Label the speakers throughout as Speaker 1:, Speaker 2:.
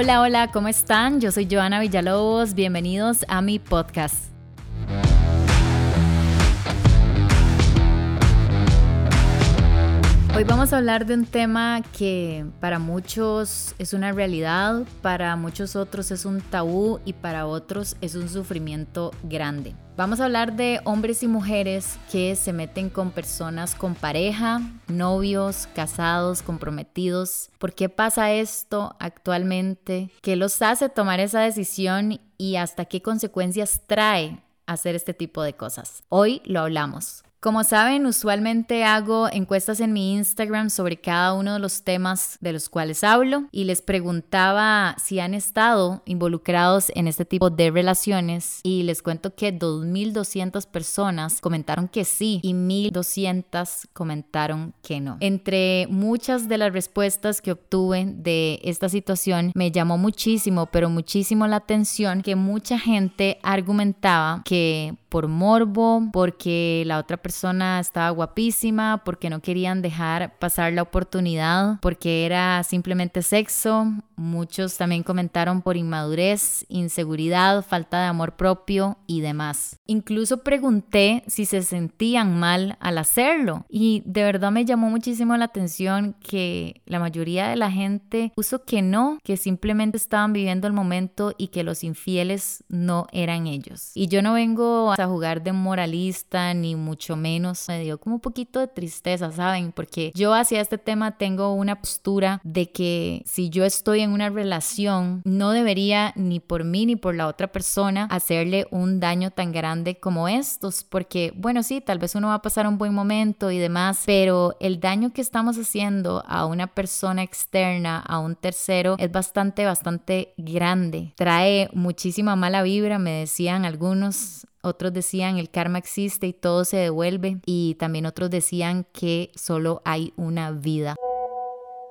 Speaker 1: Hola, hola, ¿cómo están? Yo soy Joana Villalobos, bienvenidos a mi podcast. Hoy vamos a hablar de un tema que para muchos es una realidad, para muchos otros es un tabú y para otros es un sufrimiento grande. Vamos a hablar de hombres y mujeres que se meten con personas con pareja, novios, casados, comprometidos. ¿Por qué pasa esto actualmente? ¿Qué los hace tomar esa decisión y hasta qué consecuencias trae hacer este tipo de cosas? Hoy lo hablamos. Como saben, usualmente hago encuestas en mi Instagram sobre cada uno de los temas de los cuales hablo y les preguntaba si han estado involucrados en este tipo de relaciones y les cuento que 2.200 personas comentaron que sí y 1.200 comentaron que no. Entre muchas de las respuestas que obtuve de esta situación me llamó muchísimo, pero muchísimo la atención que mucha gente argumentaba que por morbo, porque la otra persona estaba guapísima, porque no querían dejar pasar la oportunidad, porque era simplemente sexo. Muchos también comentaron por inmadurez, inseguridad, falta de amor propio y demás. Incluso pregunté si se sentían mal al hacerlo y de verdad me llamó muchísimo la atención que la mayoría de la gente puso que no, que simplemente estaban viviendo el momento y que los infieles no eran ellos. Y yo no vengo a a jugar de moralista, ni mucho menos. Me dio como un poquito de tristeza, ¿saben? Porque yo hacia este tema tengo una postura de que si yo estoy en una relación, no debería ni por mí ni por la otra persona hacerle un daño tan grande como estos. Porque, bueno, sí, tal vez uno va a pasar un buen momento y demás, pero el daño que estamos haciendo a una persona externa, a un tercero, es bastante, bastante grande. Trae muchísima mala vibra, me decían algunos otros decían el karma existe y todo se devuelve. Y también otros decían que solo hay una vida.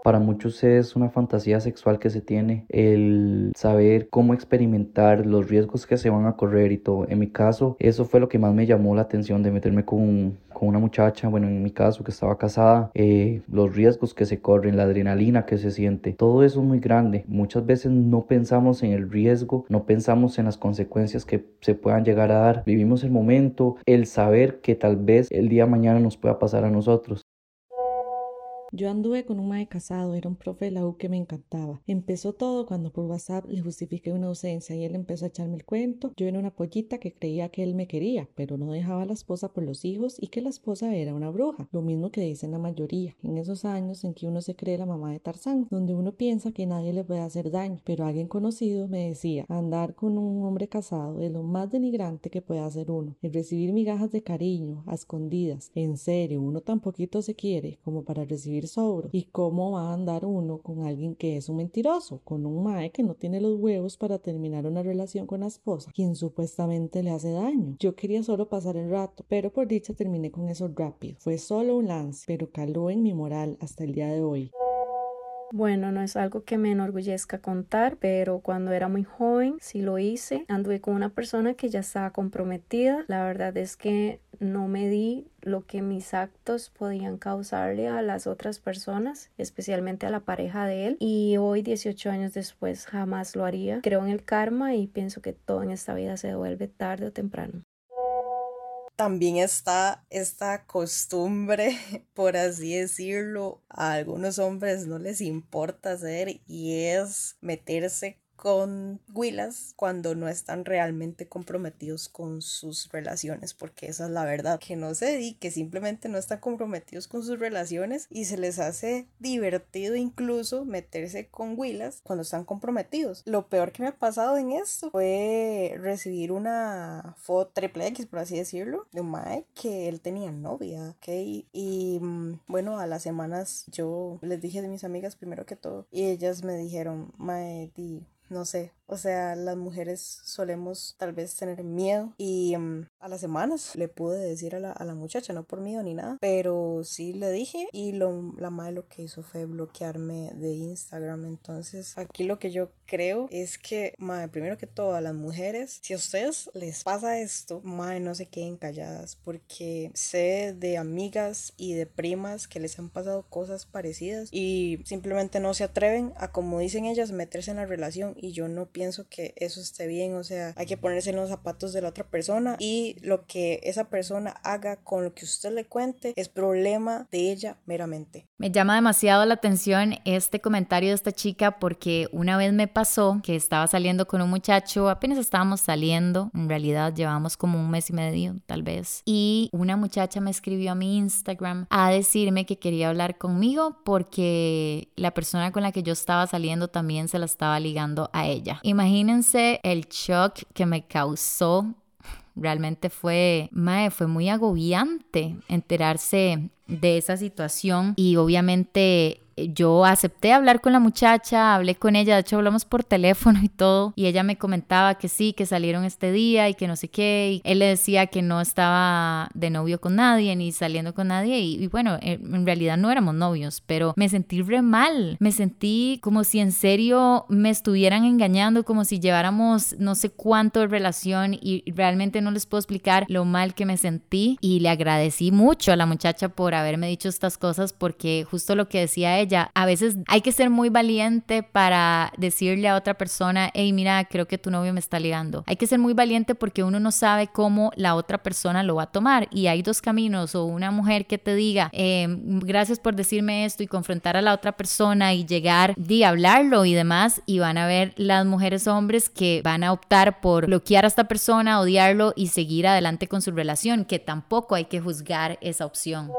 Speaker 2: Para muchos es una fantasía sexual que se tiene, el saber cómo experimentar los riesgos que se van a correr y todo. En mi caso, eso fue lo que más me llamó la atención de meterme con, con una muchacha, bueno, en mi caso que estaba casada, eh, los riesgos que se corren, la adrenalina que se siente, todo eso es muy grande. Muchas veces no pensamos en el riesgo, no pensamos en las consecuencias que se puedan llegar a dar. Vivimos el momento, el saber que tal vez el día de mañana nos pueda pasar a nosotros.
Speaker 3: Yo anduve con un mae casado, era un profe de la U que me encantaba. Empezó todo cuando por WhatsApp le justifiqué una ausencia y él empezó a echarme el cuento. Yo era una pollita que creía que él me quería, pero no dejaba a la esposa por los hijos y que la esposa era una bruja. Lo mismo que dicen la mayoría. En esos años en que uno se cree la mamá de Tarzán, donde uno piensa que nadie le puede hacer daño. Pero alguien conocido me decía, andar con un hombre casado es lo más denigrante que puede hacer uno. El recibir migajas de cariño, a escondidas. En serio, uno tan poquito se quiere como para recibir sobro. ¿Y cómo va a andar uno con alguien que es un mentiroso? Con un mae que no tiene los huevos para terminar una relación con la esposa, quien supuestamente le hace daño. Yo quería solo pasar el rato, pero por dicha terminé con eso rápido. Fue solo un lance, pero caló en mi moral hasta el día de hoy.
Speaker 4: Bueno, no es algo que me enorgullezca contar, pero cuando era muy joven sí lo hice. Anduve con una persona que ya estaba comprometida. La verdad es que no me di lo que mis actos podían causarle a las otras personas, especialmente a la pareja de él. Y hoy, 18 años después, jamás lo haría. Creo en el karma y pienso que todo en esta vida se devuelve tarde o temprano
Speaker 5: también está esta costumbre, por así decirlo, a algunos hombres no les importa hacer y es meterse con Willas cuando no están realmente comprometidos con sus relaciones, porque esa es la verdad, que no se di, que simplemente no están comprometidos con sus relaciones y se les hace divertido incluso meterse con Willas cuando están comprometidos. Lo peor que me ha pasado en esto fue recibir una foto triple X, por así decirlo, de un Mike que él tenía novia, ¿ok? Y mm, bueno, a las semanas yo les dije de mis amigas primero que todo y ellas me dijeron, Mae, no sé, o sea, las mujeres solemos tal vez tener miedo y mm, a las semanas le pude decir a la, a la, muchacha, no por miedo ni nada, pero sí le dije y lo, la madre lo que hizo fue bloquearme de Instagram. Entonces, aquí lo que yo creo es que, madre, primero que todo, a las mujeres, si a ustedes les pasa esto, madre, no se queden calladas porque sé de amigas y de primas que les han pasado cosas parecidas y simplemente no se atreven a, como dicen ellas, meterse en la relación y yo no pienso que eso esté bien, o sea, hay que ponerse en los zapatos de la otra persona y lo que esa persona haga con lo que usted le cuente es problema de ella meramente.
Speaker 1: Me llama demasiado la atención este comentario de esta chica porque una vez me pasó que estaba saliendo con un muchacho, apenas estábamos saliendo, en realidad llevamos como un mes y medio tal vez, y una muchacha me escribió a mi Instagram a decirme que quería hablar conmigo porque la persona con la que yo estaba saliendo también se la estaba ligando a ella. Imagínense el shock que me causó. Realmente fue, mae, fue muy agobiante enterarse de esa situación y obviamente yo acepté hablar con la muchacha, hablé con ella, de hecho hablamos por teléfono y todo, y ella me comentaba que sí, que salieron este día y que no sé qué, y él le decía que no estaba de novio con nadie ni saliendo con nadie, y, bueno, en realidad no éramos novios, pero me sentí re mal, me sentí como si en serio me estuvieran engañando, como si lleváramos no sé cuánto de relación y realmente no les puedo explicar lo mal que me sentí y le agradecí mucho a la muchacha por haberme dicho estas cosas porque justo lo que decía ella, a veces hay que ser muy valiente para decirle a otra persona, hey, mira, creo que tu novio me está ligando. Hay que ser muy valiente porque uno no sabe cómo la otra persona lo va a tomar. Y hay dos caminos, o una mujer que te diga, em, gracias por decirme esto y confrontar a la otra persona y llegar y hablarlo y demás. Y van a ver las mujeres hombres que van a optar por bloquear a esta persona, odiarlo y seguir adelante con su relación, que tampoco hay que juzgar esa opción.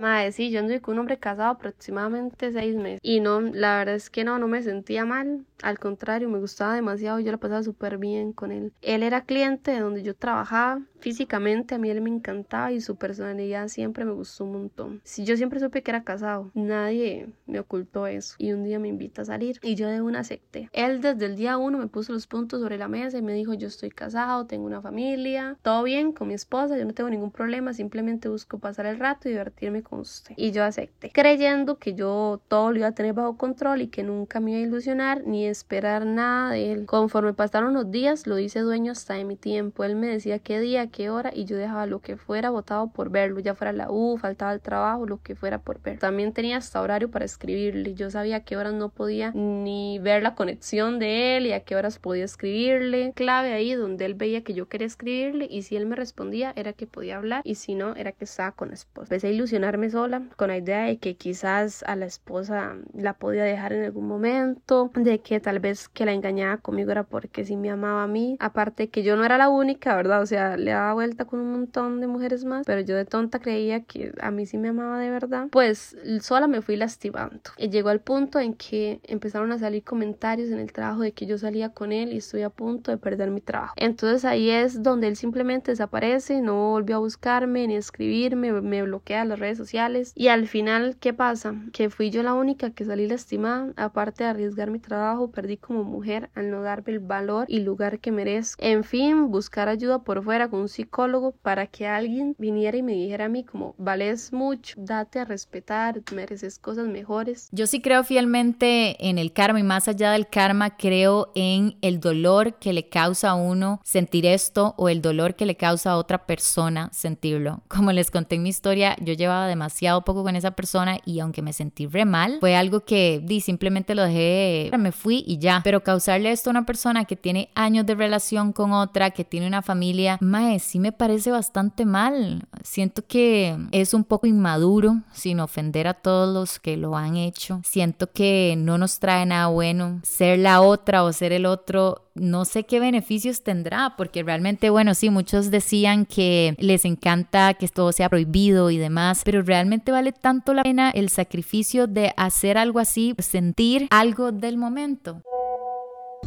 Speaker 6: Madre, yo anduve con un hombre casado aproximadamente seis meses. Y no, la verdad es que no, no me sentía mal. Al contrario, me gustaba demasiado, yo la pasaba súper bien con él. Él era cliente de donde yo trabajaba. Físicamente a mí él me encantaba y su personalidad siempre me gustó un montón. Si yo siempre supe que era casado, nadie me ocultó eso. Y un día me invita a salir y yo de una acepté. Él desde el día uno me puso los puntos sobre la mesa y me dijo yo estoy casado, tengo una familia, todo bien con mi esposa, yo no tengo ningún problema, simplemente busco pasar el rato y divertirme con usted. Y yo acepté, creyendo que yo todo lo iba a tener bajo control y que nunca me iba a ilusionar ni esperar nada de él. Conforme pasaron los días, lo hice dueño hasta de mi tiempo. Él me decía qué día, qué hora y yo dejaba lo que fuera votado por verlo, ya fuera la U, faltaba el trabajo, lo que fuera por ver. También tenía hasta horario para escribirle. Yo sabía a qué horas no podía ni ver la conexión de él y a qué horas podía escribirle. Clave ahí donde él veía que yo quería escribirle y si él me respondía era que podía hablar y si no era que estaba con la esposa. Empecé a ilusionarme sola con la idea de que quizás a la esposa la podía dejar en algún momento, de que tal vez que la engañaba conmigo era porque sí me amaba a mí, aparte que yo no era la única, ¿verdad? O sea, le daba vuelta con un montón de mujeres más, pero yo de tonta creía que a mí sí me amaba de verdad. Pues sola me fui lastimando. Llegó al punto en que empezaron a salir comentarios en el trabajo de que yo salía con él y estoy a punto de perder mi trabajo. Entonces ahí es donde él simplemente desaparece, no volvió a buscarme ni a escribirme, me bloquea las redes sociales y al final, ¿qué pasa? Que fui yo la única que salí lastimada, aparte de arriesgar mi trabajo, perdí como mujer al no darme el valor y lugar que merezco. En fin, buscar ayuda por fuera con un psicólogo para que alguien viniera y me dijera a mí como, vales mucho, date a respetar, mereces cosas mejores.
Speaker 1: Yo sí creo fielmente en el karma y más allá del karma, creo en el dolor que le causa a uno sentir esto o el dolor que le causa a otra persona sentirlo. Como les conté en mi historia, yo llevaba demasiado poco con esa persona y aunque me sentí re mal, fue algo que di, simplemente lo dejé, me fui y ya. Pero causarle esto a una persona que tiene años de relación con otra, que tiene una familia, mae, sí me parece bastante mal. Siento que es un poco inmaduro, sin ofender a todos los que lo han hecho. Siento que no nos trae nada bueno. Ser la otra o ser el otro no sé qué beneficios tendrá, porque realmente, bueno, sí, muchos decían que les encanta que todo sea prohibido y demás, pero realmente vale tanto la pena el sacrificio de hacer algo así, sentir algo del momento.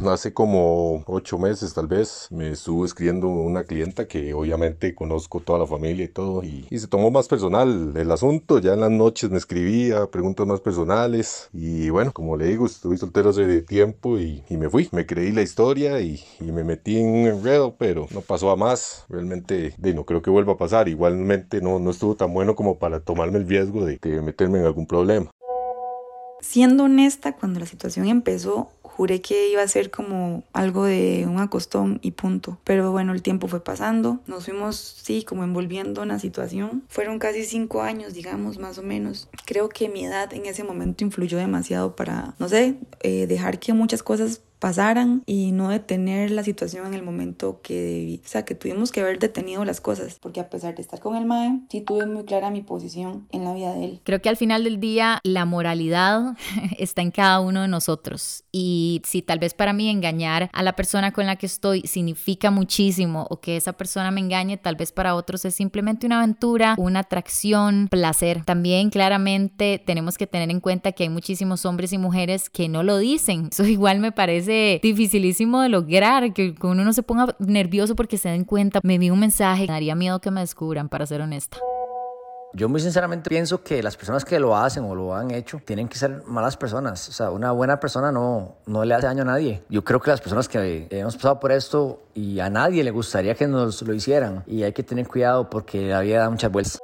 Speaker 7: Hace como ocho meses tal vez me estuvo escribiendo una clienta que obviamente conozco toda la familia y todo y, se tomó más personal el asunto, ya en las noches me escribía preguntas más personales y bueno, como le digo, estuve soltero hace tiempo y, me fui, me creí la historia y, me metí en un enredo, pero no pasó a más, realmente de, no creo que vuelva a pasar, igualmente no, no estuvo tan bueno como para tomarme el riesgo de meterme en algún problema.
Speaker 8: Siendo honesta, cuando la situación empezó, juré que iba a ser como algo de un acostón y punto. Pero bueno, el tiempo fue pasando, nos fuimos, sí, como envolviendo en la situación. Fueron casi cinco años, digamos, más o menos. Creo que mi edad en ese momento influyó demasiado para, no sé, eh, dejar que muchas cosas pasaran y no detener la situación en el momento que debí. O sea, que tuvimos que haber detenido las cosas, porque a pesar de estar con el MAE, sí tuve muy clara mi posición en la vida de él.
Speaker 1: Creo que al final del día la moralidad está en cada uno de nosotros y si tal vez para mí engañar a la persona con la que estoy significa muchísimo o que esa persona me engañe, tal vez para otros es simplemente una aventura, una atracción, placer. También claramente tenemos que tener en cuenta que hay muchísimos hombres y mujeres que no lo dicen. Eso igual me parece dificilísimo de lograr, que uno no se ponga nervioso porque se den cuenta. Me vi un mensaje, me daría miedo que me descubran, para ser honesta.
Speaker 9: Yo muy sinceramente pienso que las personas que lo hacen o lo han hecho tienen que ser malas personas. O sea, una buena persona no, no le hace daño a nadie. Yo creo que las personas que hemos pasado por esto y a nadie le gustaría que nos lo hicieran. Y hay que tener cuidado porque la vida da muchas vueltas.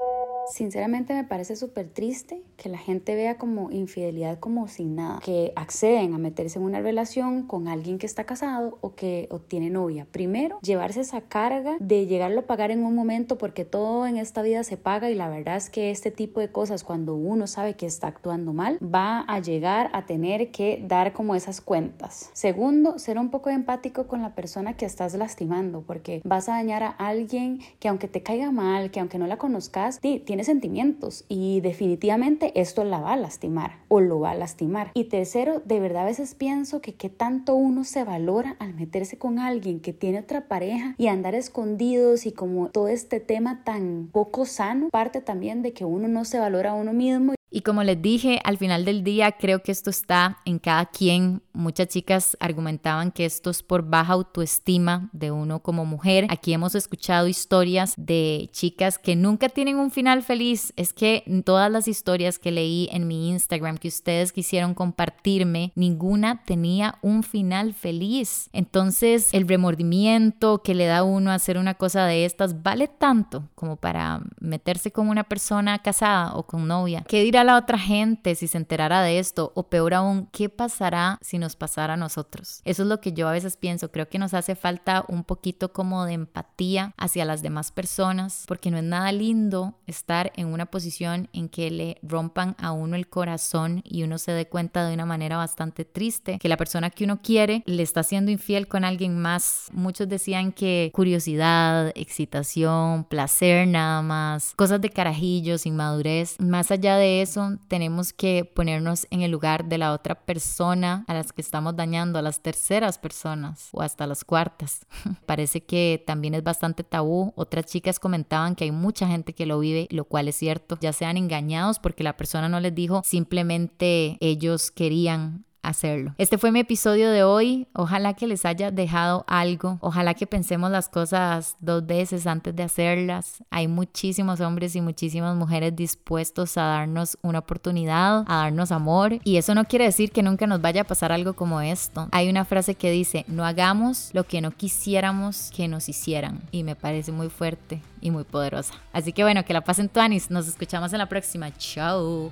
Speaker 10: Sinceramente me parece súper triste que la gente vea como infidelidad como sin nada, que acceden a meterse en una relación con alguien que está casado o que tiene novia. Primero, llevarse esa carga de llegarlo a pagar en un momento porque todo en esta vida se paga y la verdad es que este tipo de cosas cuando uno sabe que está actuando mal va a llegar a tener que dar como esas cuentas. Segundo, ser un poco empático con la persona que estás lastimando porque vas a dañar a alguien que aunque te caiga mal, que aunque no la conozcas, tiene sentimientos y definitivamente esto la va a lastimar o lo va a lastimar. Y tercero, de verdad a veces pienso que qué tanto uno se valora al meterse con alguien que tiene otra pareja y andar escondidos y como todo este tema tan poco sano, parte también de que uno no se valora a uno mismo
Speaker 1: y como les dije, al final del día creo que esto está en cada quien. Muchas chicas argumentaban que esto es por baja autoestima de uno como mujer. Aquí hemos escuchado historias de chicas que nunca tienen un final feliz. Es que todas las historias que leí en mi Instagram que ustedes quisieron compartirme, ninguna tenía un final feliz. Entonces el remordimiento que le da uno a hacer una cosa de estas vale tanto como para meterse con una persona casada o con novia. ¿Qué dirá la otra gente si se enterara de esto? O peor aún, ¿qué pasará si nos pasara a nosotros? Eso es lo que yo a veces pienso. Creo que nos hace falta un poquito como de empatía hacia las demás personas, porque no es nada lindo estar en una posición en que le rompan a uno el corazón y uno se dé cuenta de una manera bastante triste que la persona que uno quiere le está siendo infiel con alguien más. Muchos decían que curiosidad, excitación, placer nada más, cosas de carajillos, inmadurez. Más allá de tenemos que ponernos en el lugar de la otra persona a las que estamos dañando, a las terceras personas o hasta las cuartas. Parece que también es bastante tabú. Otras chicas comentaban que hay mucha gente que lo vive, lo cual es cierto. Ya sean engañados porque la persona no les dijo, simplemente ellos querían hacerlo. Este fue mi episodio de hoy. Ojalá que les haya dejado algo. Ojalá que pensemos las cosas dos veces antes de hacerlas. Hay muchísimos hombres y muchísimas mujeres dispuestos a darnos una oportunidad, a darnos amor. Y eso no quiere decir que nunca nos vaya a pasar algo como esto. Hay una frase que dice, no hagamos lo que no quisiéramos que nos hicieran. Y me parece muy fuerte y muy poderosa. Así que bueno, que la pasen tuanis. Nos escuchamos en la próxima. Chao.